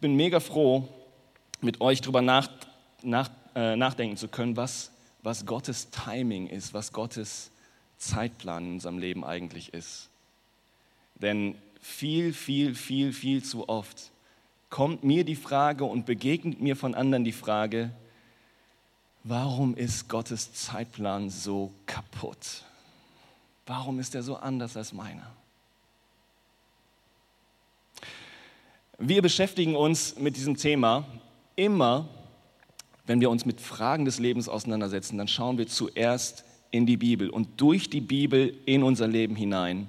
Ich bin mega froh, mit euch darüber nach, nach, äh, nachdenken zu können, was, was Gottes Timing ist, was Gottes Zeitplan in unserem Leben eigentlich ist. Denn viel, viel, viel, viel zu oft kommt mir die Frage und begegnet mir von anderen die Frage, warum ist Gottes Zeitplan so kaputt? Warum ist er so anders als meiner? Wir beschäftigen uns mit diesem Thema immer, wenn wir uns mit Fragen des Lebens auseinandersetzen, dann schauen wir zuerst in die Bibel und durch die Bibel in unser Leben hinein.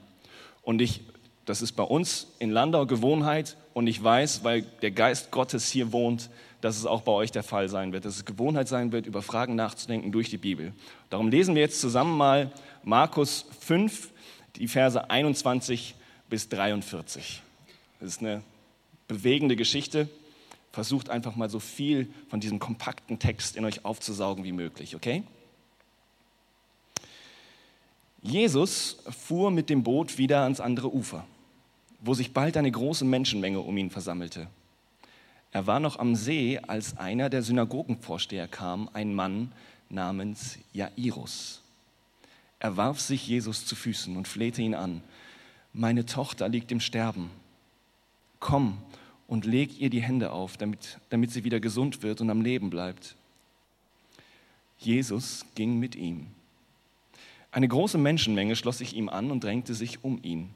Und ich, das ist bei uns in Landau Gewohnheit und ich weiß, weil der Geist Gottes hier wohnt, dass es auch bei euch der Fall sein wird, dass es Gewohnheit sein wird, über Fragen nachzudenken durch die Bibel. Darum lesen wir jetzt zusammen mal Markus 5, die Verse 21 bis 43. Das ist eine bewegende Geschichte. Versucht einfach mal so viel von diesem kompakten Text in euch aufzusaugen wie möglich, okay? Jesus fuhr mit dem Boot wieder ans andere Ufer, wo sich bald eine große Menschenmenge um ihn versammelte. Er war noch am See, als einer der Synagogenvorsteher kam, ein Mann namens Jairus. Er warf sich Jesus zu Füßen und flehte ihn an. Meine Tochter liegt im Sterben. Komm und leg ihr die Hände auf, damit, damit sie wieder gesund wird und am Leben bleibt. Jesus ging mit ihm. Eine große Menschenmenge schloss sich ihm an und drängte sich um ihn.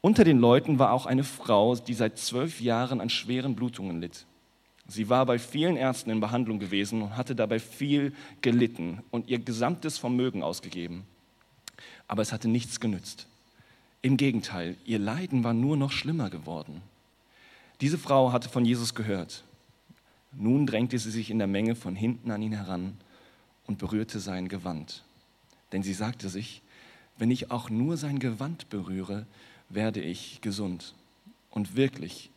Unter den Leuten war auch eine Frau, die seit zwölf Jahren an schweren Blutungen litt. Sie war bei vielen Ärzten in Behandlung gewesen und hatte dabei viel gelitten und ihr gesamtes Vermögen ausgegeben. Aber es hatte nichts genützt. Im Gegenteil, ihr Leiden war nur noch schlimmer geworden. Diese Frau hatte von Jesus gehört. Nun drängte sie sich in der Menge von hinten an ihn heran und berührte sein Gewand denn sie sagte sich, wenn ich auch nur sein Gewand berühre, werde ich gesund. Und wirklich,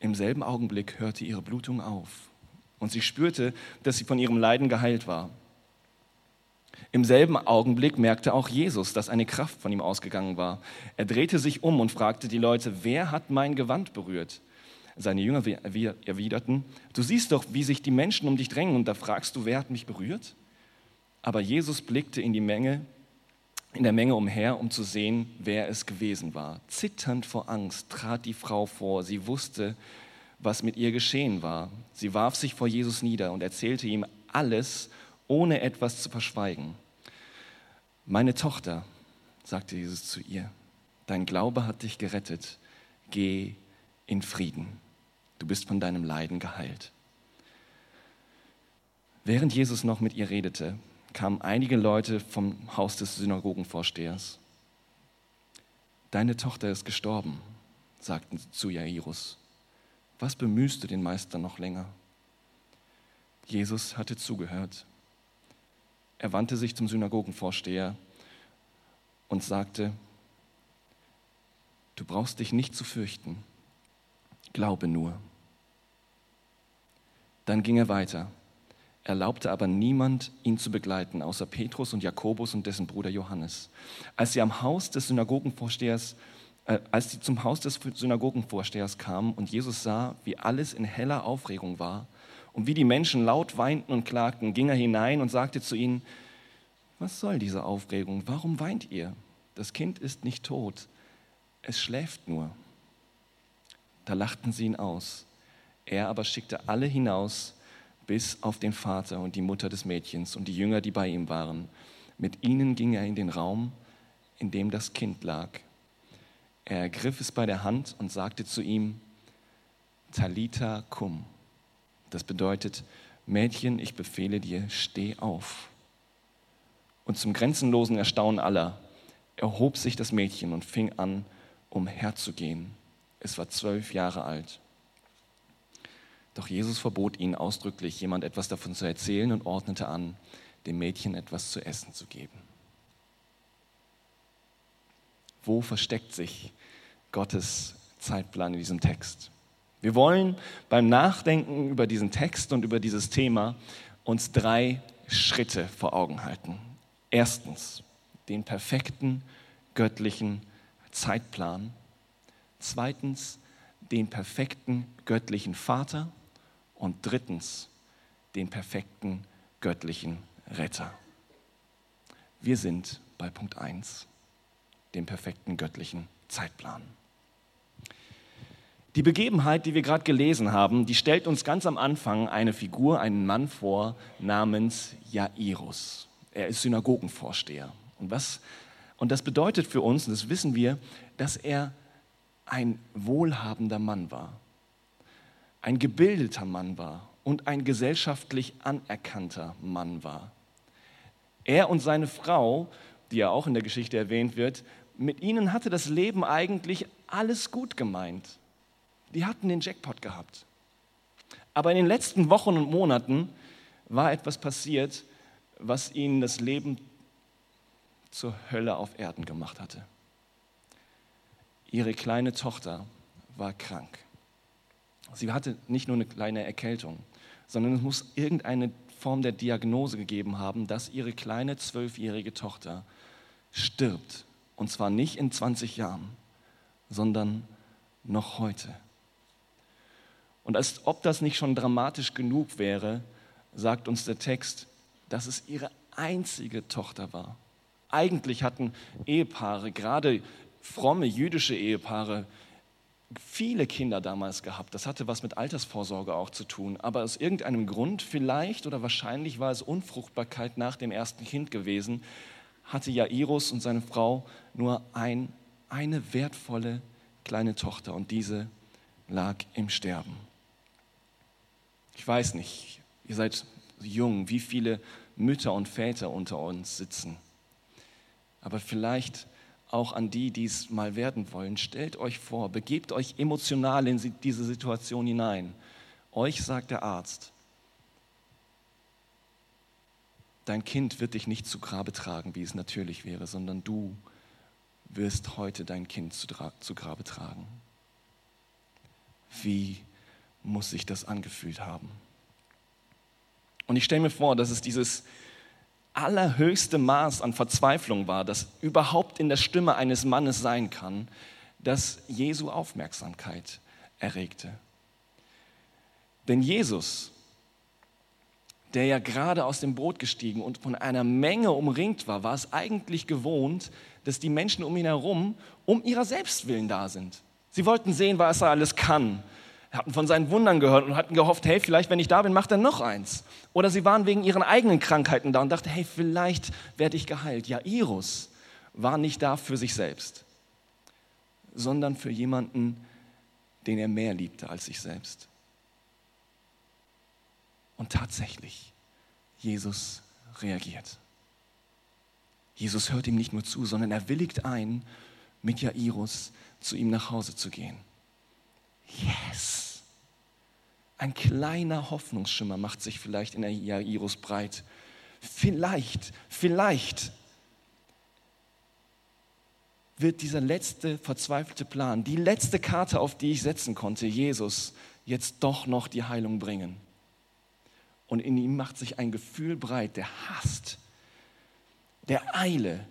im selben Augenblick hörte ihre Blutung auf und sie spürte, dass sie von ihrem Leiden geheilt war. Im selben Augenblick merkte auch Jesus, dass eine Kraft von ihm ausgegangen war. Er drehte sich um und fragte die Leute, wer hat mein Gewand berührt? Seine Jünger erwiderten, du siehst doch, wie sich die Menschen um dich drängen und da fragst du, wer hat mich berührt? Aber Jesus blickte in die Menge, in der Menge umher, um zu sehen, wer es gewesen war. Zitternd vor Angst trat die Frau vor. Sie wusste, was mit ihr geschehen war. Sie warf sich vor Jesus nieder und erzählte ihm alles, ohne etwas zu verschweigen. Meine Tochter, sagte Jesus zu ihr, dein Glaube hat dich gerettet. Geh in Frieden. Du bist von deinem Leiden geheilt. Während Jesus noch mit ihr redete, kamen einige Leute vom Haus des Synagogenvorstehers. Deine Tochter ist gestorben, sagten sie zu Jairus. Was bemühst du den Meister noch länger? Jesus hatte zugehört. Er wandte sich zum Synagogenvorsteher und sagte, du brauchst dich nicht zu fürchten, glaube nur. Dann ging er weiter erlaubte aber niemand, ihn zu begleiten, außer Petrus und Jakobus und dessen Bruder Johannes. Als sie am Haus des Synagogenvorstehers äh, als sie zum Haus des Synagogenvorstehers kamen und Jesus sah, wie alles in heller Aufregung war und wie die Menschen laut weinten und klagten, ging er hinein und sagte zu ihnen, was soll diese Aufregung? Warum weint ihr? Das Kind ist nicht tot, es schläft nur. Da lachten sie ihn aus. Er aber schickte alle hinaus, bis auf den Vater und die Mutter des Mädchens und die Jünger, die bei ihm waren. Mit ihnen ging er in den Raum, in dem das Kind lag. Er ergriff es bei der Hand und sagte zu ihm, Talita cum. Das bedeutet, Mädchen, ich befehle dir, steh auf. Und zum grenzenlosen Erstaunen aller erhob sich das Mädchen und fing an, umherzugehen. Es war zwölf Jahre alt. Doch Jesus verbot ihnen ausdrücklich, jemand etwas davon zu erzählen und ordnete an, dem Mädchen etwas zu essen zu geben. Wo versteckt sich Gottes Zeitplan in diesem Text? Wir wollen beim Nachdenken über diesen Text und über dieses Thema uns drei Schritte vor Augen halten. Erstens den perfekten göttlichen Zeitplan. Zweitens den perfekten göttlichen Vater und drittens den perfekten göttlichen Retter. Wir sind bei Punkt 1, dem perfekten göttlichen Zeitplan. Die Begebenheit, die wir gerade gelesen haben, die stellt uns ganz am Anfang eine Figur, einen Mann vor namens Jairus. Er ist Synagogenvorsteher. Und, was, und das bedeutet für uns, und das wissen wir, dass er ein wohlhabender Mann war, ein gebildeter Mann war und ein gesellschaftlich anerkannter Mann war. Er und seine Frau, die ja auch in der Geschichte erwähnt wird, mit ihnen hatte das Leben eigentlich alles gut gemeint. Die hatten den Jackpot gehabt. Aber in den letzten Wochen und Monaten war etwas passiert, was ihnen das Leben zur Hölle auf Erden gemacht hatte. Ihre kleine Tochter war krank. Sie hatte nicht nur eine kleine Erkältung, sondern es muss irgendeine Form der Diagnose gegeben haben, dass ihre kleine zwölfjährige Tochter stirbt. Und zwar nicht in 20 Jahren, sondern noch heute. Und als ob das nicht schon dramatisch genug wäre, sagt uns der Text, dass es ihre einzige Tochter war. Eigentlich hatten Ehepaare, gerade fromme jüdische Ehepaare, viele Kinder damals gehabt. Das hatte was mit Altersvorsorge auch zu tun. Aber aus irgendeinem Grund, vielleicht oder wahrscheinlich war es Unfruchtbarkeit nach dem ersten Kind gewesen, hatte Jairus und seine Frau nur ein, eine wertvolle kleine Tochter und diese lag im Sterben. Ich weiß nicht, ihr seid jung, wie viele Mütter und Väter unter uns sitzen. Aber vielleicht auch an die, die es mal werden wollen. Stellt euch vor, begebt euch emotional in diese Situation hinein. Euch sagt der Arzt, dein Kind wird dich nicht zu Grabe tragen, wie es natürlich wäre, sondern du wirst heute dein Kind zu, Grabe tragen. Wie muss sich das angefühlt haben? Und ich stelle mir vor, dass es dieses allerhöchste Maß an Verzweiflung war, das überhaupt in der Stimme eines Mannes sein kann, das Jesu Aufmerksamkeit erregte. Denn Jesus, der ja gerade aus dem Boot gestiegen und von einer Menge umringt war, war es eigentlich gewohnt, dass die Menschen um ihn herum um ihrer Selbstwillen da sind. Sie wollten sehen, was er alles kann hatten von seinen Wundern gehört und hatten gehofft, hey, vielleicht, wenn ich da bin, macht er noch eins. Oder sie waren wegen ihren eigenen Krankheiten da und dachten, hey, vielleicht werde ich geheilt. Ja, Iris war nicht da für sich selbst, sondern für jemanden, den er mehr liebte als sich selbst. Und tatsächlich, Jesus reagiert. Jesus hört ihm nicht nur zu, sondern er willigt ein, mit Jairus zu ihm nach Hause zu gehen. Yes! Ein kleiner Hoffnungsschimmer macht sich vielleicht in der Jairus breit. Vielleicht, vielleicht wird dieser letzte verzweifelte Plan, die letzte Karte, auf die ich setzen konnte, Jesus, jetzt doch noch die Heilung bringen. Und in ihm macht sich ein Gefühl breit der Hast, der Eile,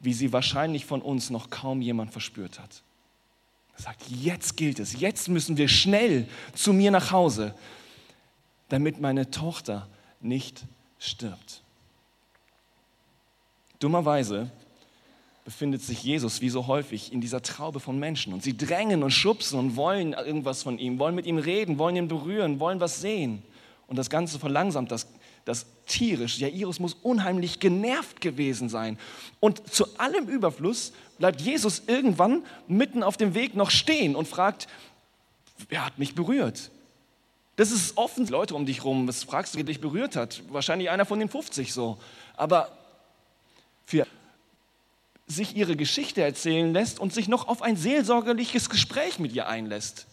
wie sie wahrscheinlich von uns noch kaum jemand verspürt hat. Er sagt, jetzt gilt es, jetzt müssen wir schnell zu mir nach Hause, damit meine Tochter nicht stirbt. Dummerweise befindet sich Jesus wie so häufig in dieser Traube von Menschen und sie drängen und schubsen und wollen irgendwas von ihm, wollen mit ihm reden, wollen ihn berühren, wollen was sehen. Und das Ganze verlangsamt das, das tierisch. Jairus muss unheimlich genervt gewesen sein. Und zu allem Überfluss bleibt Jesus irgendwann mitten auf dem Weg noch stehen und fragt, wer hat mich berührt? Das ist offen, Leute um dich rum, was fragst du, wer dich berührt hat? Wahrscheinlich einer von den 50 so. Aber für sich ihre Geschichte erzählen lässt und sich noch auf ein seelsorgerliches Gespräch mit ihr einlässt.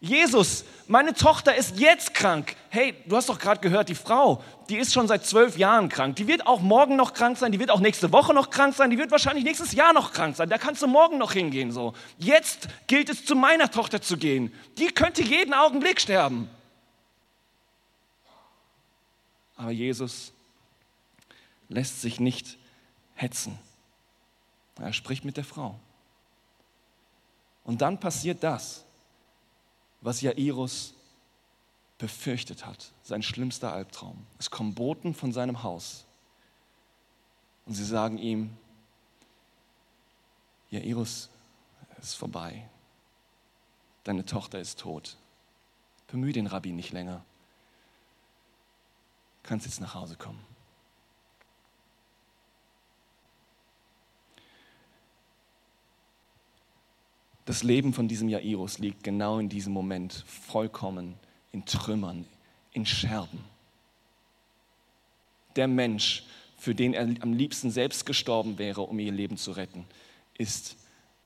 Jesus, meine Tochter ist jetzt krank. Hey, du hast doch gerade gehört, die Frau, die ist schon seit zwölf Jahren krank. Die wird auch morgen noch krank sein, die wird auch nächste Woche noch krank sein, die wird wahrscheinlich nächstes Jahr noch krank sein. Da kannst du morgen noch hingehen. So. Jetzt gilt es, zu meiner Tochter zu gehen. Die könnte jeden Augenblick sterben. Aber Jesus lässt sich nicht hetzen. Er spricht mit der Frau. Und dann passiert das was Jairus befürchtet hat, sein schlimmster Albtraum. Es kommen Boten von seinem Haus und sie sagen ihm, Jairus, ist vorbei, deine Tochter ist tot. Bemühe den Rabbi nicht länger. Du kannst jetzt nach Hause kommen. Das Leben von diesem Jairus liegt genau in diesem Moment vollkommen in Trümmern, in Scherben. Der Mensch, für den er am liebsten selbst gestorben wäre, um ihr Leben zu retten, ist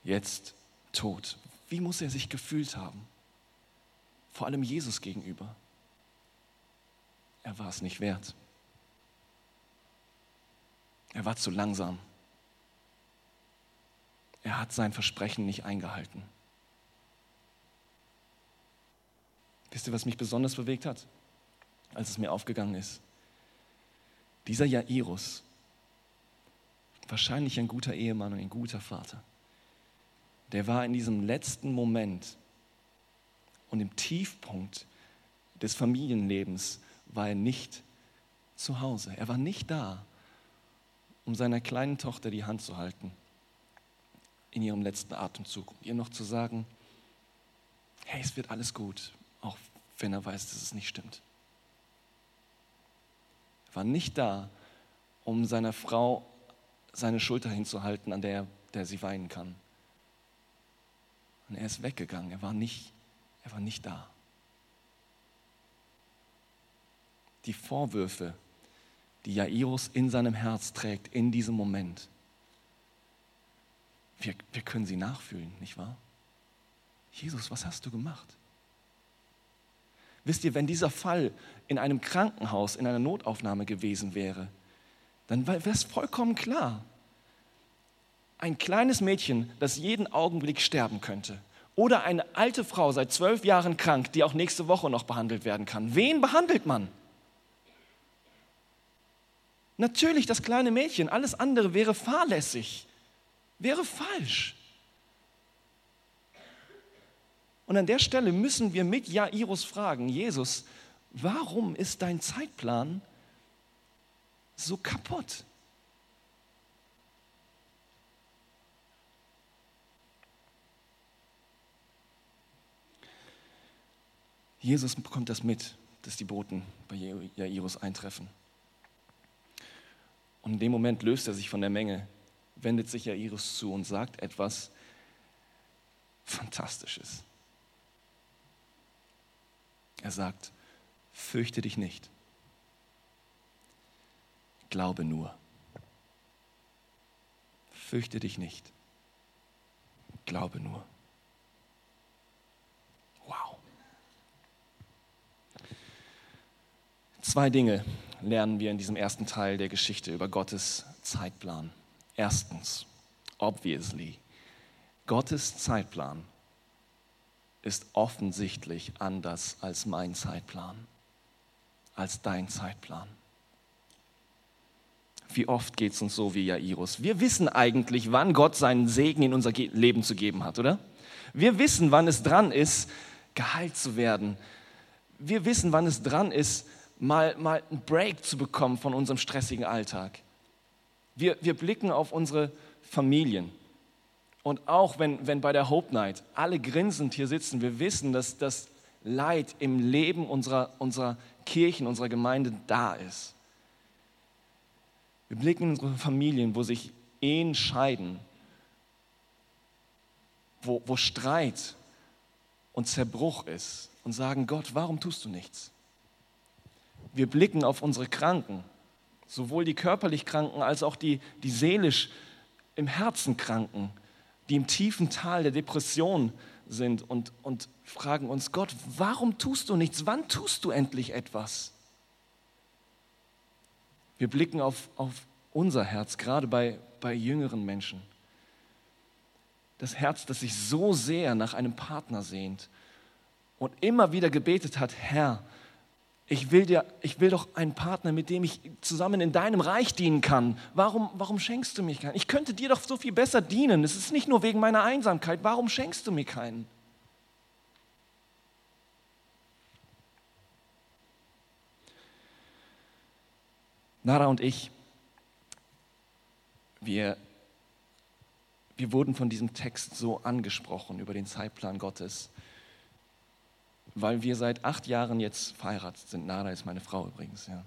jetzt tot. Wie muss er sich gefühlt haben? Vor allem Jesus gegenüber. Er war es nicht wert. Er war zu langsam. Er hat sein Versprechen nicht eingehalten. Wisst ihr, was mich besonders bewegt hat, als es mir aufgegangen ist? Dieser Jairus, wahrscheinlich ein guter Ehemann und ein guter Vater, der war in diesem letzten Moment und im Tiefpunkt des Familienlebens war er nicht zu Hause. Er war nicht da, um seiner kleinen Tochter die Hand zu halten in ihrem letzten Atemzug und ihr noch zu sagen, hey, es wird alles gut, auch wenn er weiß, dass es nicht stimmt. Er war nicht da, um seiner Frau seine Schulter hinzuhalten, an der, der sie weinen kann. Und er ist weggegangen, er war nicht, er war nicht da. Die Vorwürfe, die Jairus in seinem Herz trägt in diesem Moment, wir, wir können sie nachfühlen, nicht wahr? Jesus, was hast du gemacht? Wisst ihr, wenn dieser Fall in einem Krankenhaus, in einer Notaufnahme gewesen wäre, dann wäre es vollkommen klar. Ein kleines Mädchen, das jeden Augenblick sterben könnte. Oder eine alte Frau, seit zwölf Jahren krank, die auch nächste Woche noch behandelt werden kann. Wen behandelt man? Natürlich das kleine Mädchen, alles andere wäre fahrlässig, wäre falsch. Und an der Stelle müssen wir mit Jairus fragen, Jesus, warum ist dein Zeitplan so kaputt? Jesus bekommt das mit, dass die Boten bei Jairus eintreffen. Und in dem Moment löst er sich von der Menge, wendet sich Jairus zu und sagt etwas Fantastisches. Er sagt, fürchte dich nicht, glaube nur. Fürchte dich nicht, glaube nur. Wow. Zwei Dinge lernen wir in diesem ersten Teil der Geschichte über Gottes Zeitplan. Erstens, obviously, Gottes Zeitplan ist offensichtlich anders als mein Zeitplan, als dein Zeitplan. Wie oft geht es uns so wie Jairus? Wir wissen eigentlich, wann Gott seinen Segen in unser Leben zu geben hat, oder? Wir wissen, wann es dran ist, geheilt zu werden. Wir wissen, wann es dran ist, mal, mal einen Break zu bekommen von unserem stressigen Alltag. Wir, wir blicken auf unsere Familien und auch wenn, wenn bei der Hope Night alle grinsend hier sitzen, wir wissen, dass das Leid im Leben unserer, unserer Kirchen, unserer Gemeinde da ist. Wir blicken in unsere Familien, wo sich Ehen scheiden, wo, wo Streit und Zerbruch ist und sagen, Gott, warum tust du nichts? Wir blicken auf unsere Kranken, sowohl die körperlich Kranken als auch die, die seelisch im Herzen Kranken die im tiefen Tal der Depression sind und, und fragen uns, Gott, warum tust du nichts? Wann tust du endlich etwas? Wir blicken auf, auf unser Herz, gerade bei, bei jüngeren Menschen. Das Herz, das sich so sehr nach einem Partner sehnt und immer wieder gebetet hat, Herr, ich will, dir, ich will doch einen Partner, mit dem ich zusammen in deinem Reich dienen kann. Warum, warum schenkst du mir keinen? Ich könnte dir doch so viel besser dienen. Es ist nicht nur wegen meiner Einsamkeit. Warum schenkst du mir keinen? Nara und ich, wir, wir wurden von diesem Text so angesprochen über den Zeitplan Gottes weil wir seit acht Jahren jetzt verheiratet sind. Nara ist meine Frau übrigens. Ja.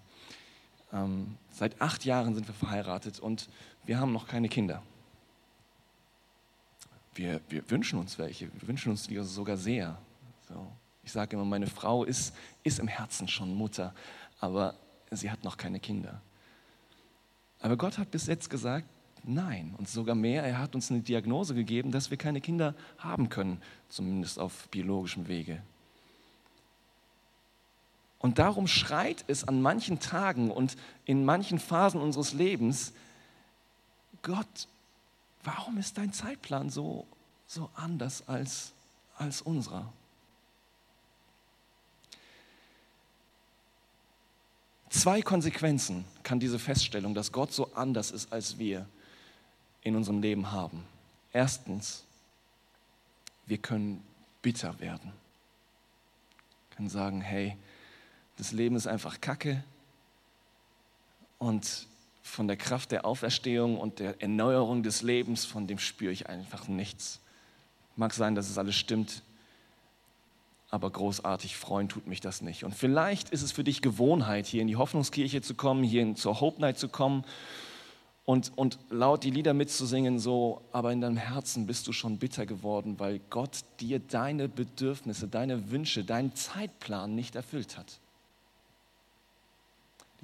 Ähm, seit acht Jahren sind wir verheiratet und wir haben noch keine Kinder. Wir, wir wünschen uns welche, wir wünschen uns die sogar sehr. So. Ich sage immer, meine Frau ist, ist im Herzen schon Mutter, aber sie hat noch keine Kinder. Aber Gott hat bis jetzt gesagt, nein. Und sogar mehr, er hat uns eine Diagnose gegeben, dass wir keine Kinder haben können, zumindest auf biologischem Wege. Und darum schreit es an manchen Tagen und in manchen Phasen unseres Lebens, Gott, warum ist dein Zeitplan so, so anders als, als unserer? Zwei Konsequenzen kann diese Feststellung, dass Gott so anders ist als wir, in unserem Leben haben. Erstens, wir können bitter werden. Wir können sagen, hey, das Leben ist einfach Kacke und von der Kraft der Auferstehung und der Erneuerung des Lebens, von dem spüre ich einfach nichts. Mag sein, dass es alles stimmt, aber großartig freuen tut mich das nicht. Und vielleicht ist es für dich Gewohnheit, hier in die Hoffnungskirche zu kommen, hier zur Hope Night zu kommen und, und laut die Lieder mitzusingen, so, aber in deinem Herzen bist du schon bitter geworden, weil Gott dir deine Bedürfnisse, deine Wünsche, deinen Zeitplan nicht erfüllt hat.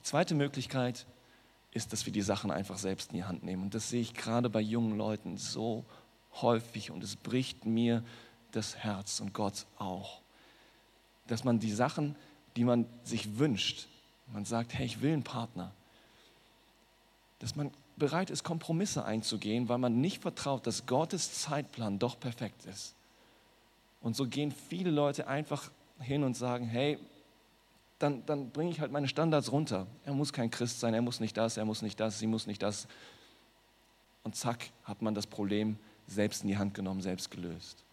Die zweite Möglichkeit ist, dass wir die Sachen einfach selbst in die Hand nehmen. Und das sehe ich gerade bei jungen Leuten so häufig und es bricht mir das Herz und Gott auch. Dass man die Sachen, die man sich wünscht, man sagt, hey, ich will einen Partner, dass man bereit ist, Kompromisse einzugehen, weil man nicht vertraut, dass Gottes Zeitplan doch perfekt ist. Und so gehen viele Leute einfach hin und sagen, hey, dann, dann bringe ich halt meine Standards runter. Er muss kein Christ sein, er muss nicht das, er muss nicht das, sie muss nicht das. Und zack, hat man das Problem selbst in die Hand genommen, selbst gelöst.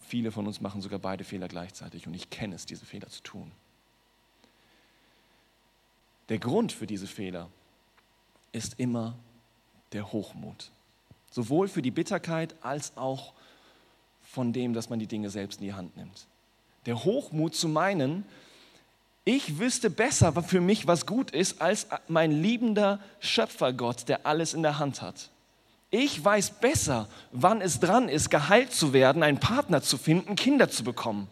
Viele von uns machen sogar beide Fehler gleichzeitig und ich kenne es, diese Fehler zu tun. Der Grund für diese Fehler ist immer der Hochmut. Sowohl für die Bitterkeit als auch von dem, dass man die Dinge selbst in die Hand nimmt der Hochmut zu meinen, ich wüsste besser für mich, was gut ist, als mein liebender Schöpfergott, der alles in der Hand hat. Ich weiß besser, wann es dran ist, geheilt zu werden, einen Partner zu finden, Kinder zu bekommen.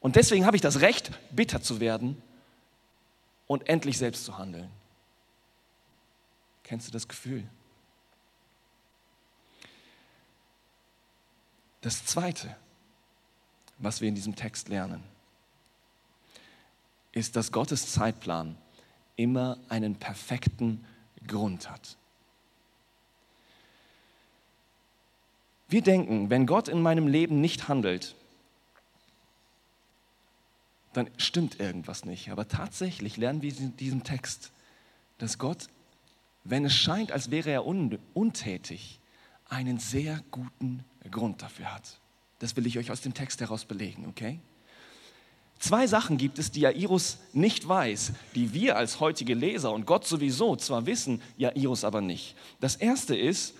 Und deswegen habe ich das Recht, bitter zu werden und endlich selbst zu handeln. Kennst du das Gefühl? Das Zweite, was wir in diesem Text lernen, ist, dass Gottes Zeitplan immer einen perfekten Grund hat. Wir denken, wenn Gott in meinem Leben nicht handelt, dann stimmt irgendwas nicht. Aber tatsächlich lernen wir in diesem Text, dass Gott, wenn es scheint, als wäre er untätig, einen sehr guten Grund dafür hat. Das will ich euch aus dem Text heraus belegen, okay? Zwei Sachen gibt es, die Jairus nicht weiß, die wir als heutige Leser und Gott sowieso zwar wissen, Jairus aber nicht. Das erste ist,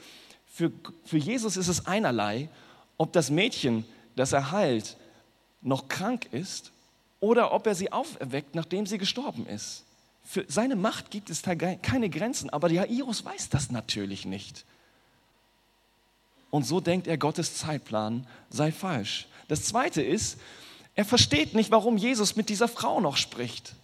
für, für Jesus ist es einerlei, ob das Mädchen, das er heilt, noch krank ist oder ob er sie auferweckt, nachdem sie gestorben ist. Für seine Macht gibt es keine Grenzen, aber Jairus weiß das natürlich nicht. Und so denkt er, Gottes Zeitplan sei falsch. Das Zweite ist, er versteht nicht, warum Jesus mit dieser Frau noch spricht.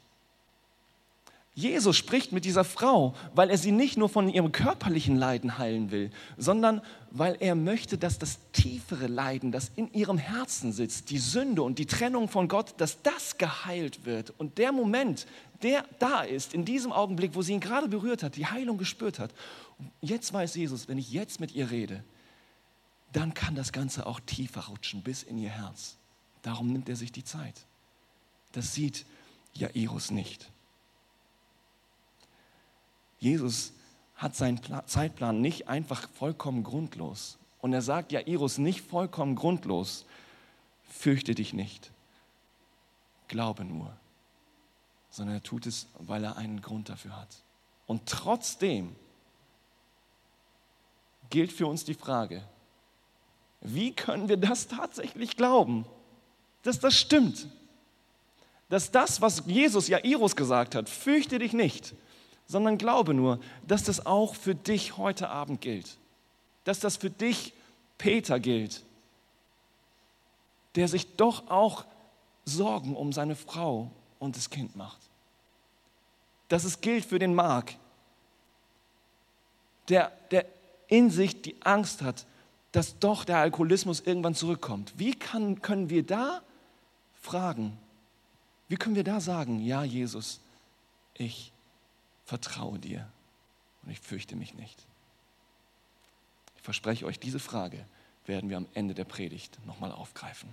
Jesus spricht mit dieser Frau, weil er sie nicht nur von ihrem körperlichen Leiden heilen will, sondern weil er möchte, dass das tiefere Leiden, das in ihrem Herzen sitzt, die Sünde und die Trennung von Gott, dass das geheilt wird. Und der Moment, der da ist, in diesem Augenblick, wo sie ihn gerade berührt hat, die Heilung gespürt hat, jetzt weiß Jesus, wenn ich jetzt mit ihr rede, dann kann das Ganze auch tiefer rutschen bis in ihr Herz. Darum nimmt er sich die Zeit. Das sieht Jairus nicht. Jesus hat seinen Zeitplan nicht einfach vollkommen grundlos. Und er sagt Jairus nicht vollkommen grundlos, fürchte dich nicht, glaube nur. sondern er tut es, weil er einen Grund dafür hat. Und trotzdem gilt für uns die Frage, wie können wir das tatsächlich glauben, dass das stimmt? Dass das, was Jesus Jairus gesagt hat, fürchte dich nicht, sondern glaube nur, dass das auch für dich heute Abend gilt. Dass das für dich, Peter, gilt, der sich doch auch Sorgen um seine Frau und das Kind macht. Dass es gilt für den Mark, der, der in sich die Angst hat, dass doch der Alkoholismus irgendwann zurückkommt. Wie kann, können wir da fragen? Wie können wir da sagen, ja Jesus, ich vertraue dir und ich fürchte mich nicht? Ich verspreche euch, diese Frage werden wir am Ende der Predigt nochmal aufgreifen.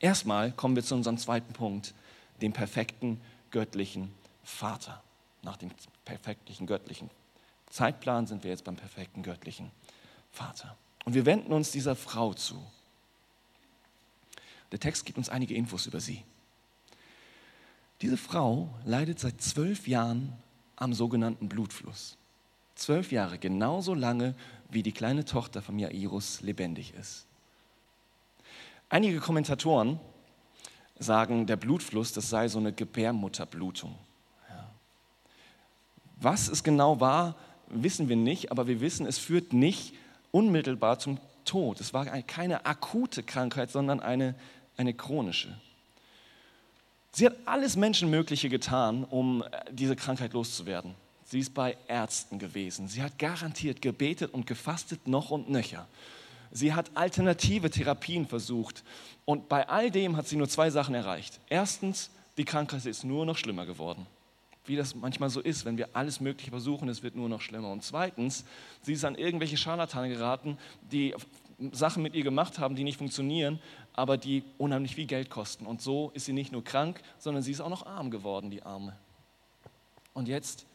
Erstmal kommen wir zu unserem zweiten Punkt, dem perfekten göttlichen Vater. Nach dem perfekten göttlichen Zeitplan sind wir jetzt beim perfekten göttlichen Vater. Und wir wenden uns dieser Frau zu. Der Text gibt uns einige Infos über sie. Diese Frau leidet seit zwölf Jahren am sogenannten Blutfluss. Zwölf Jahre, genauso lange, wie die kleine Tochter von Jairus lebendig ist. Einige Kommentatoren sagen, der Blutfluss, das sei so eine Gebärmutterblutung. Was es genau war, wissen wir nicht, aber wir wissen, es führt nicht unmittelbar zum Tod. Es war keine akute Krankheit, sondern eine, eine chronische. Sie hat alles Menschenmögliche getan, um äh, diese Krankheit loszuwerden. Sie ist bei Ärzten gewesen. Sie hat garantiert gebetet und gefastet noch und nöcher. Sie hat alternative Therapien versucht. Und bei all dem hat sie nur zwei Sachen erreicht. Erstens, die Krankheit ist nur noch schlimmer geworden wie das manchmal so ist, wenn wir alles Mögliche versuchen, es wird nur noch schlimmer. Und zweitens, sie ist an irgendwelche Scharlatane geraten, die Sachen mit ihr gemacht haben, die nicht funktionieren, aber die unheimlich viel Geld kosten. Und so ist sie nicht nur krank, sondern sie ist auch noch arm geworden, die Arme. Und jetzt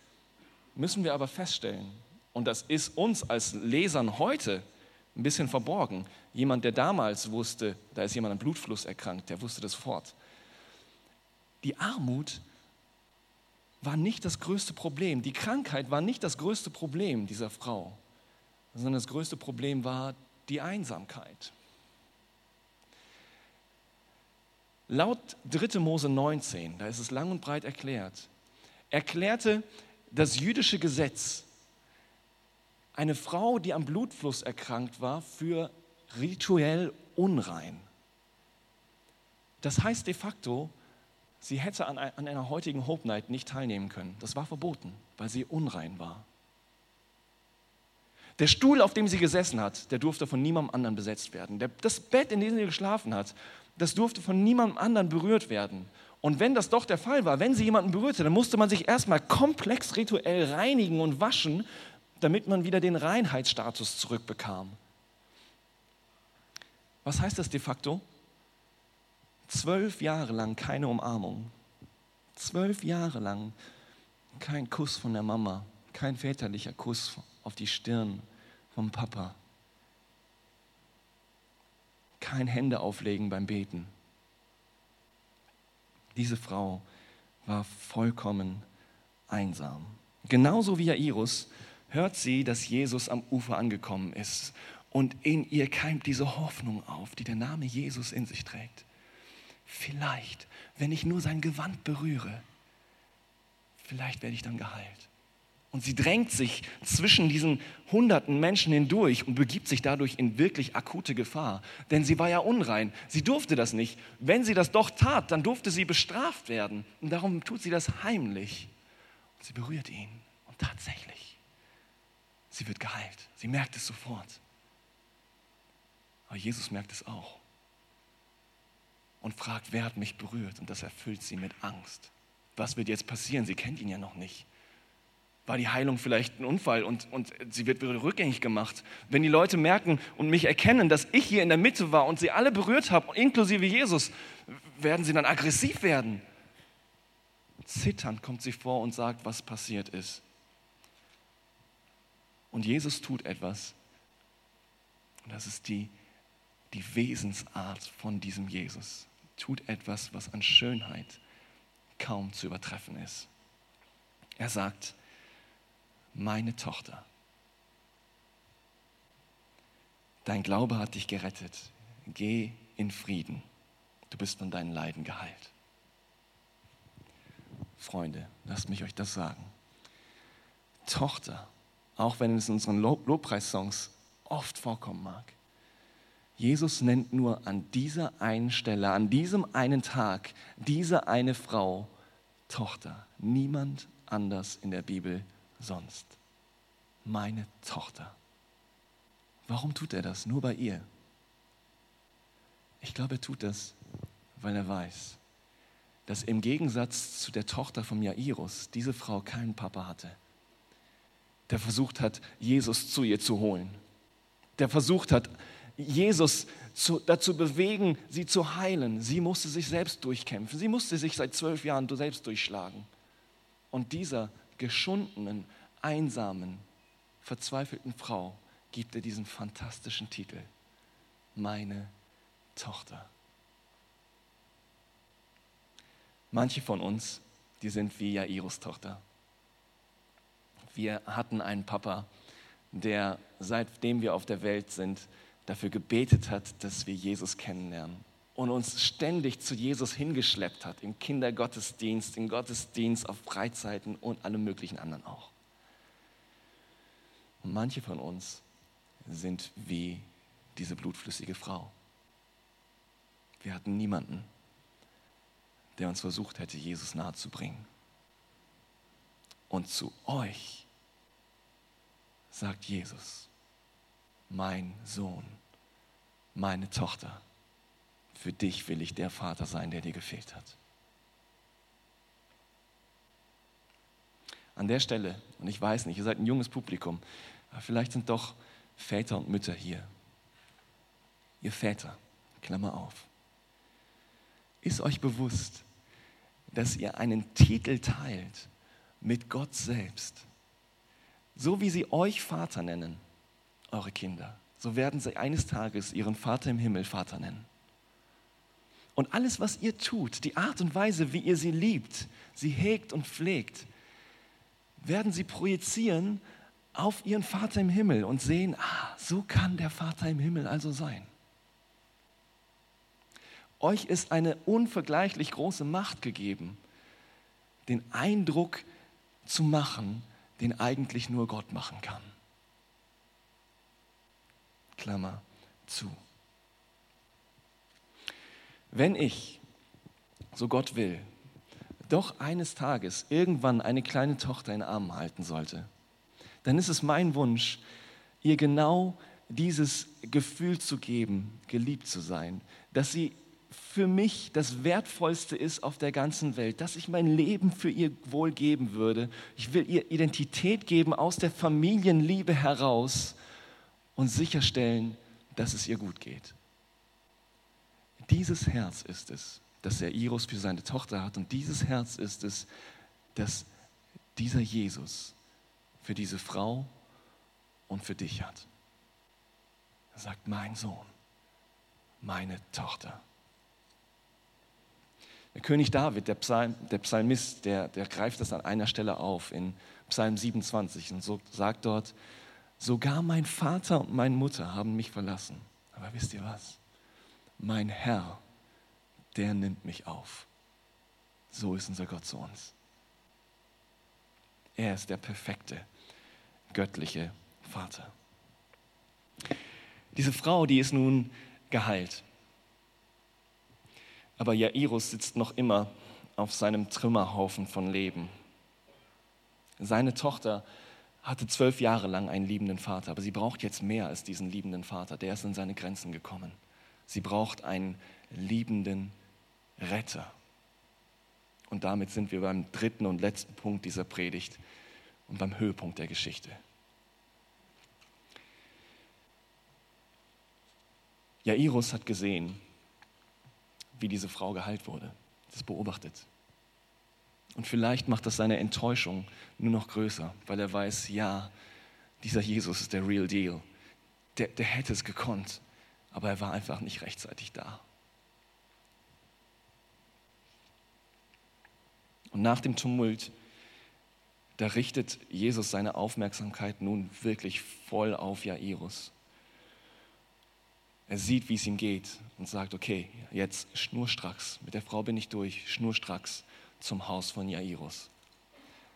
müssen wir aber feststellen, und das ist uns als Lesern heute ein bisschen verborgen, jemand, der damals wusste, da ist jemand an Blutfluss erkrankt, der wusste das fort. Die Armut war nicht das größte Problem. Die Krankheit war nicht das größte Problem dieser Frau, sondern das größte Problem war die Einsamkeit. Laut 3. Mose 19, da ist es lang und breit erklärt, erklärte das jüdische Gesetz eine Frau, die am Blutfluss erkrankt war, für rituell unrein. Das heißt de facto, Sie hätte an einer heutigen Hope Night nicht teilnehmen können. Das war verboten, weil sie unrein war. Der Stuhl, auf dem sie gesessen hat, der durfte von niemandem anderen besetzt werden. das Bett, in dem sie geschlafen hat, das durfte von niemandem anderen berührt werden. Und wenn das doch der Fall war, wenn sie jemanden berührte, dann musste man sich erstmal komplex rituell reinigen und waschen, damit man wieder den Reinheitsstatus zurückbekam. Was heißt das de facto? Zwölf Jahre lang keine Umarmung. Zwölf Jahre lang kein Kuss von der Mama, kein väterlicher Kuss auf die Stirn vom Papa. Kein Hände auflegen beim Beten. Diese Frau war vollkommen einsam. Genauso wie Jairus hört sie, dass Jesus am Ufer angekommen ist. Und in ihr keimt diese Hoffnung auf, die der Name Jesus in sich trägt vielleicht, wenn ich nur sein Gewand berühre, vielleicht werde ich dann geheilt. Und sie drängt sich zwischen diesen hunderten Menschen hindurch und begibt sich dadurch in wirklich akute Gefahr. Denn sie war ja unrein. Sie durfte das nicht. Wenn sie das doch tat, dann durfte sie bestraft werden. Und darum tut sie das heimlich. Und sie berührt ihn. Und tatsächlich, sie wird geheilt. Sie merkt es sofort. Aber Jesus merkt es auch und fragt, wer hat mich berührt? Und das erfüllt sie mit Angst. Was wird jetzt passieren? Sie kennt ihn ja noch nicht. War die Heilung vielleicht ein Unfall und, und sie wird wieder rückgängig gemacht? Wenn die Leute merken und mich erkennen, dass ich hier in der Mitte war und sie alle berührt habe, inklusive Jesus, werden sie dann aggressiv werden? Zitternd kommt sie vor und sagt, was passiert ist. Und Jesus tut etwas. Und das ist die, die Wesensart von diesem Jesus tut etwas, was an Schönheit kaum zu übertreffen ist. Er sagt, meine Tochter, dein Glaube hat dich gerettet. Geh in Frieden. Du bist von deinen Leiden geheilt. Freunde, lasst mich euch das sagen. Tochter, auch wenn es in unseren Lobpreissongs oft vorkommen mag, Jesus nennt nur an dieser einen Stelle, an diesem einen Tag, diese eine Frau Tochter. Niemand anders in der Bibel sonst. Meine Tochter. Warum tut er das? Nur bei ihr. Ich glaube, er tut das, weil er weiß, dass im Gegensatz zu der Tochter von Jairus diese Frau keinen Papa hatte, der versucht hat, Jesus zu ihr zu holen, der versucht hat, Jesus zu, dazu bewegen, sie zu heilen. Sie musste sich selbst durchkämpfen. Sie musste sich seit zwölf Jahren selbst durchschlagen. Und dieser geschundenen, einsamen, verzweifelten Frau gibt er diesen fantastischen Titel. Meine Tochter. Manche von uns, die sind wie Jairus Tochter. Wir hatten einen Papa, der seitdem wir auf der Welt sind, dafür gebetet hat, dass wir Jesus kennenlernen und uns ständig zu Jesus hingeschleppt hat, im Kindergottesdienst, im Gottesdienst, auf Freizeiten und allem möglichen anderen auch. Und manche von uns sind wie diese blutflüssige Frau. Wir hatten niemanden, der uns versucht hätte, Jesus nahe zu bringen. Und zu euch sagt Jesus, mein Sohn, meine Tochter, für dich will ich der Vater sein, der dir gefehlt hat. An der Stelle, und ich weiß nicht, ihr seid ein junges Publikum, aber vielleicht sind doch Väter und Mütter hier. Ihr Väter, Klammer auf. Ist euch bewusst, dass ihr einen Titel teilt mit Gott selbst? So wie sie euch Vater nennen, eure Kinder, so werden sie eines Tages ihren Vater im Himmel Vater nennen. Und alles, was ihr tut, die Art und Weise, wie ihr sie liebt, sie hegt und pflegt, werden sie projizieren auf ihren Vater im Himmel und sehen, ah, so kann der Vater im Himmel also sein. Euch ist eine unvergleichlich große Macht gegeben, den Eindruck zu machen, den eigentlich nur Gott machen kann. Klammer zu. Wenn ich, so Gott will, doch eines Tages irgendwann eine kleine Tochter in Armen halten sollte, dann ist es mein Wunsch, ihr genau dieses Gefühl zu geben, geliebt zu sein, dass sie für mich das Wertvollste ist auf der ganzen Welt, dass ich mein Leben für ihr wohl geben würde. Ich will ihr Identität geben aus der Familienliebe heraus und sicherstellen, dass es ihr gut geht. Dieses Herz ist es, das er Iros für seine Tochter hat. Und dieses Herz ist es, das dieser Jesus für diese Frau und für dich hat. Er sagt, mein Sohn, meine Tochter. Der König David, der, Psalm, der Psalmist, der, der greift das an einer Stelle auf in Psalm 27 und so, sagt dort, sogar mein Vater und meine Mutter haben mich verlassen. Aber wisst ihr was? Mein Herr, der nimmt mich auf. So ist unser Gott zu uns. Er ist der perfekte, göttliche Vater. Diese Frau, die ist nun geheilt. Aber Jairus sitzt noch immer auf seinem Trümmerhaufen von Leben. Seine Tochter hatte zwölf Jahre lang einen liebenden Vater, aber sie braucht jetzt mehr als diesen liebenden Vater. Der ist in seine Grenzen gekommen. Sie braucht einen liebenden Retter. Und damit sind wir beim dritten und letzten Punkt dieser Predigt und beim Höhepunkt der Geschichte. Jairus hat gesehen, wie diese Frau geheilt wurde. Das beobachtet. Und vielleicht macht das seine Enttäuschung nur noch größer, weil er weiß, ja, dieser Jesus ist der Real Deal. Der, der hätte es gekonnt, aber er war einfach nicht rechtzeitig da. Und nach dem Tumult, da richtet Jesus seine Aufmerksamkeit nun wirklich voll auf Jairus. Er sieht, wie es ihm geht und sagt, okay, jetzt schnurstracks, mit der Frau bin ich durch, schnurstracks zum Haus von Jairus.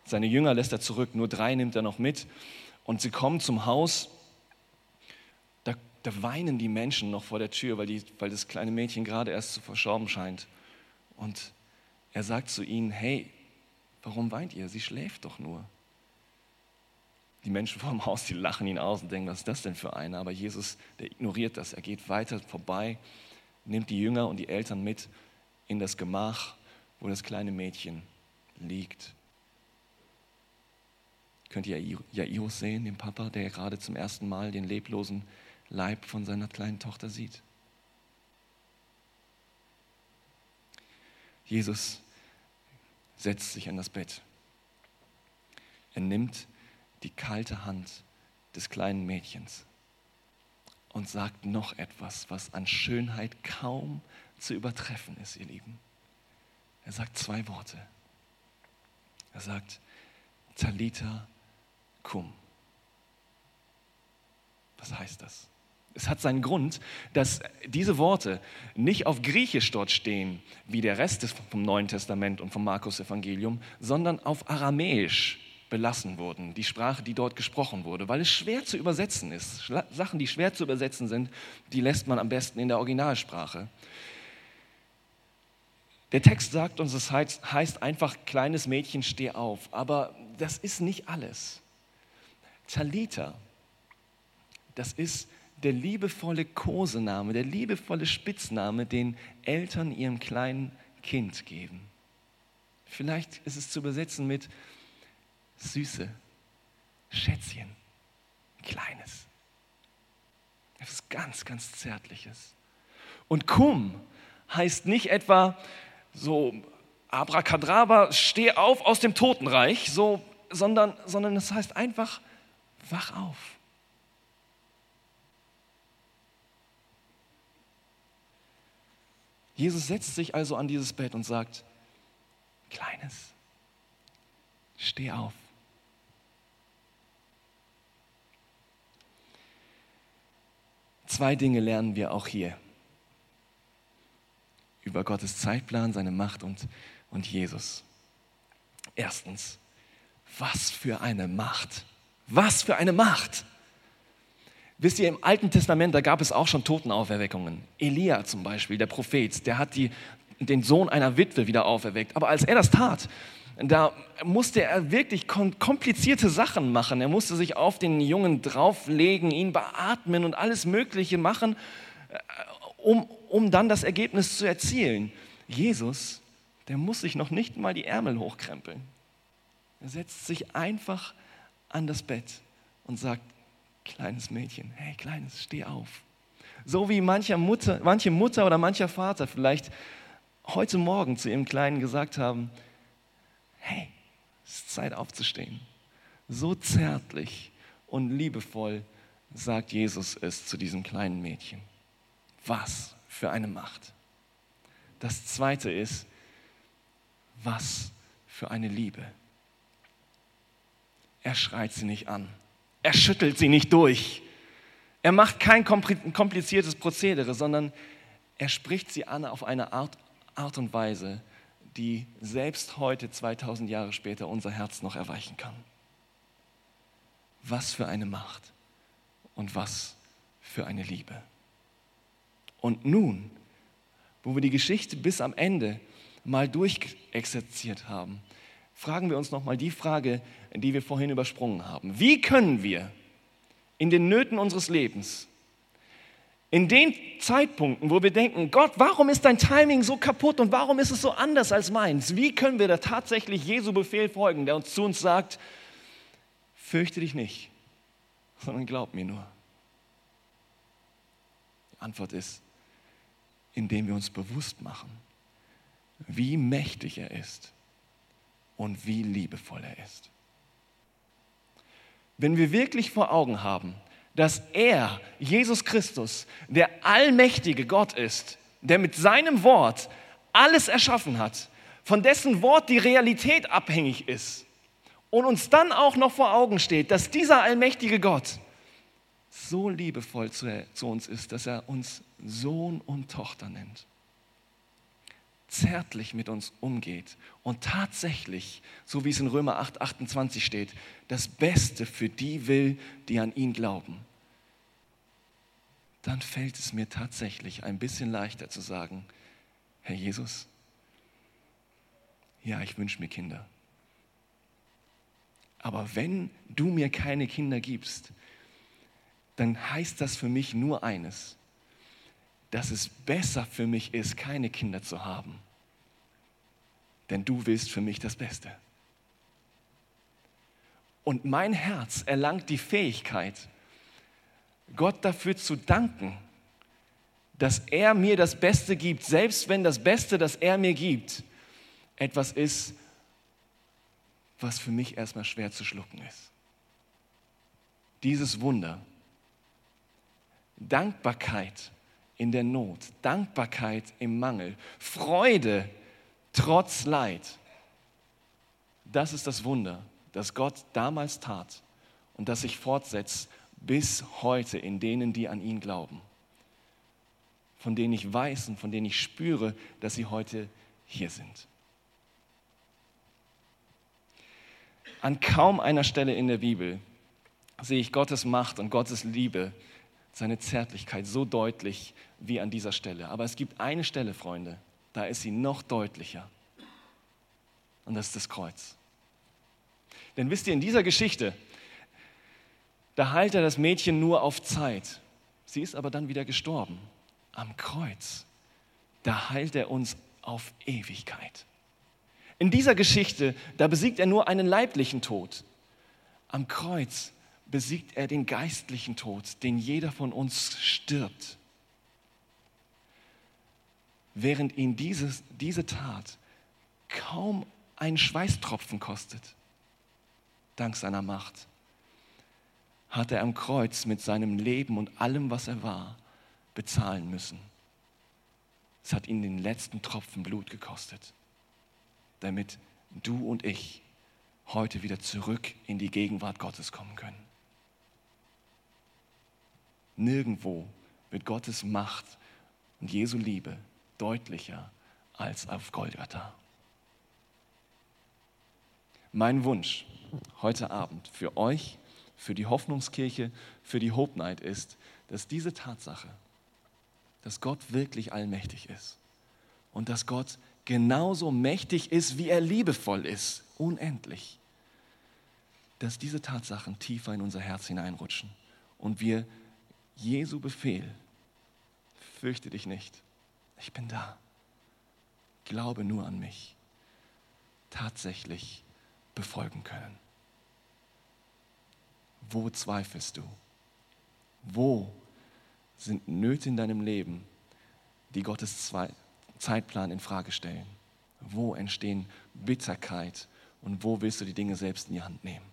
Seine Jünger lässt er zurück, nur drei nimmt er noch mit und sie kommen zum Haus. Da, da weinen die Menschen noch vor der Tür, weil, die, weil das kleine Mädchen gerade erst zu verschorben scheint. Und er sagt zu ihnen, hey, warum weint ihr? Sie schläft doch nur. Die Menschen vor dem Haus, die lachen ihn aus und denken, was ist das denn für einer? Aber Jesus, der ignoriert das. Er geht weiter vorbei, nimmt die Jünger und die Eltern mit in das Gemach, wo das kleine Mädchen liegt. Könnt ihr Jairus sehen, den Papa, der gerade zum ersten Mal den leblosen Leib von seiner kleinen Tochter sieht? Jesus setzt sich an das Bett. Er nimmt die kalte Hand des kleinen Mädchens und sagt noch etwas, was an Schönheit kaum zu übertreffen ist, ihr Lieben. Er sagt zwei Worte. Er sagt, Talita cum. Was heißt das? Es hat seinen Grund, dass diese Worte nicht auf Griechisch dort stehen, wie der Rest vom Neuen Testament und vom Markus Evangelium, sondern auf Aramäisch belassen wurden, die Sprache, die dort gesprochen wurde, weil es schwer zu übersetzen ist. Sachen, die schwer zu übersetzen sind, die lässt man am besten in der Originalsprache. Der Text sagt uns, es heißt einfach, kleines Mädchen, steh auf. Aber das ist nicht alles. Talita, das ist der liebevolle Kosename, der liebevolle Spitzname, den Eltern ihrem kleinen Kind geben. Vielleicht ist es zu übersetzen mit Süße, Schätzchen, Kleines. Etwas ganz, ganz Zärtliches. Und Kum heißt nicht etwa so Abracadabra, steh auf aus dem Totenreich, so, sondern, sondern es heißt einfach, wach auf. Jesus setzt sich also an dieses Bett und sagt, Kleines, steh auf. Zwei Dinge lernen wir auch hier über Gottes Zeitplan, seine Macht und, und Jesus. Erstens, was für eine Macht. Was für eine Macht. Wisst ihr, im Alten Testament, da gab es auch schon Totenauferweckungen. Elia zum Beispiel, der Prophet, der hat die, den Sohn einer Witwe wieder auferweckt. Aber als er das tat, da musste er wirklich komplizierte Sachen machen. Er musste sich auf den Jungen drauflegen, ihn beatmen und alles Mögliche machen, äh, um, um dann das Ergebnis zu erzielen. Jesus, der muss sich noch nicht mal die Ärmel hochkrempeln. Er setzt sich einfach an das Bett und sagt, kleines Mädchen, hey kleines, steh auf. So wie mancher Mutter, manche Mutter oder mancher Vater vielleicht heute Morgen zu ihrem Kleinen gesagt haben, hey, es ist Zeit aufzustehen. So zärtlich und liebevoll sagt Jesus es zu diesem kleinen Mädchen. Was für eine Macht. Das Zweite ist, was für eine Liebe. Er schreit sie nicht an. Er schüttelt sie nicht durch. Er macht kein kompliziertes Prozedere, sondern er spricht sie an auf eine Art, Art und Weise, die selbst heute, 2000 Jahre später, unser Herz noch erweichen kann. Was für eine Macht und was für eine Liebe. Und nun, wo wir die Geschichte bis am Ende mal durchexerziert haben, fragen wir uns nochmal die Frage, die wir vorhin übersprungen haben. Wie können wir in den Nöten unseres Lebens in den Zeitpunkten, wo wir denken, Gott, warum ist dein Timing so kaputt und warum ist es so anders als meins? Wie können wir da tatsächlich Jesu Befehl folgen, der uns zu uns sagt, fürchte dich nicht, sondern glaub mir nur. Die Antwort ist, indem wir uns bewusst machen, wie mächtig er ist und wie liebevoll er ist. Wenn wir wirklich vor Augen haben, dass er, Jesus Christus, der allmächtige Gott ist, der mit seinem Wort alles erschaffen hat, von dessen Wort die Realität abhängig ist und uns dann auch noch vor Augen steht, dass dieser allmächtige Gott so liebevoll zu, zu uns ist, dass er uns Sohn und Tochter nennt, zärtlich mit uns umgeht und tatsächlich, so wie es in Römer 8, 28 steht, das Beste für die will, die an ihn glauben, dann fällt es mir tatsächlich ein bisschen leichter zu sagen, Herr Jesus, ja, ich wünsche mir Kinder. Aber wenn du mir keine Kinder gibst, dann heißt das für mich nur eines, dass es besser für mich ist, keine Kinder zu haben. Denn du willst für mich das Beste. Und mein Herz erlangt die Fähigkeit, Gott dafür zu danken, dass er mir das Beste gibt, selbst wenn das Beste, das er mir gibt, etwas ist, was für mich erstmal schwer zu schlucken ist. Dieses Wunder, Dankbarkeit in der Not, Dankbarkeit im Mangel, Freude trotz Leid, das ist das Wunder, das Gott damals tat und das sich fortsetzt bis heute in denen, die an ihn glauben, von denen ich weiß und von denen ich spüre, dass sie heute hier sind. An kaum einer Stelle in der Bibel sehe ich Gottes Macht und Gottes Liebe, seine Zärtlichkeit so deutlich wie an dieser Stelle. Aber es gibt eine Stelle, Freunde, da ist sie noch deutlicher. Und das ist das Kreuz. Denn wisst ihr, in dieser Geschichte, da heilt er das Mädchen nur auf Zeit. Sie ist aber dann wieder gestorben. Am Kreuz, da heilt er uns auf Ewigkeit. In dieser Geschichte, da besiegt er nur einen leiblichen Tod. Am Kreuz besiegt er den geistlichen Tod, den jeder von uns stirbt. Während ihn dieses, diese Tat kaum einen Schweißtropfen kostet, dank seiner Macht, hat er am Kreuz mit seinem Leben und allem, was er war, bezahlen müssen. Es hat ihn den letzten Tropfen Blut gekostet damit du und ich heute wieder zurück in die Gegenwart Gottes kommen können. Nirgendwo wird Gottes Macht und Jesu Liebe deutlicher als auf Golgatha. Mein Wunsch heute Abend für euch, für die Hoffnungskirche, für die Hope Night ist, dass diese Tatsache, dass Gott wirklich allmächtig ist und dass Gott genauso mächtig ist, wie er liebevoll ist, unendlich, dass diese Tatsachen tiefer in unser Herz hineinrutschen und wir Jesu Befehl, fürchte dich nicht, ich bin da, glaube nur an mich, tatsächlich befolgen können. Wo zweifelst du? Wo sind Nöte in deinem Leben, die Gottes Zeitplan in Frage stellen? Wo entstehen Bitterkeit und wo willst du die Dinge selbst in die Hand nehmen?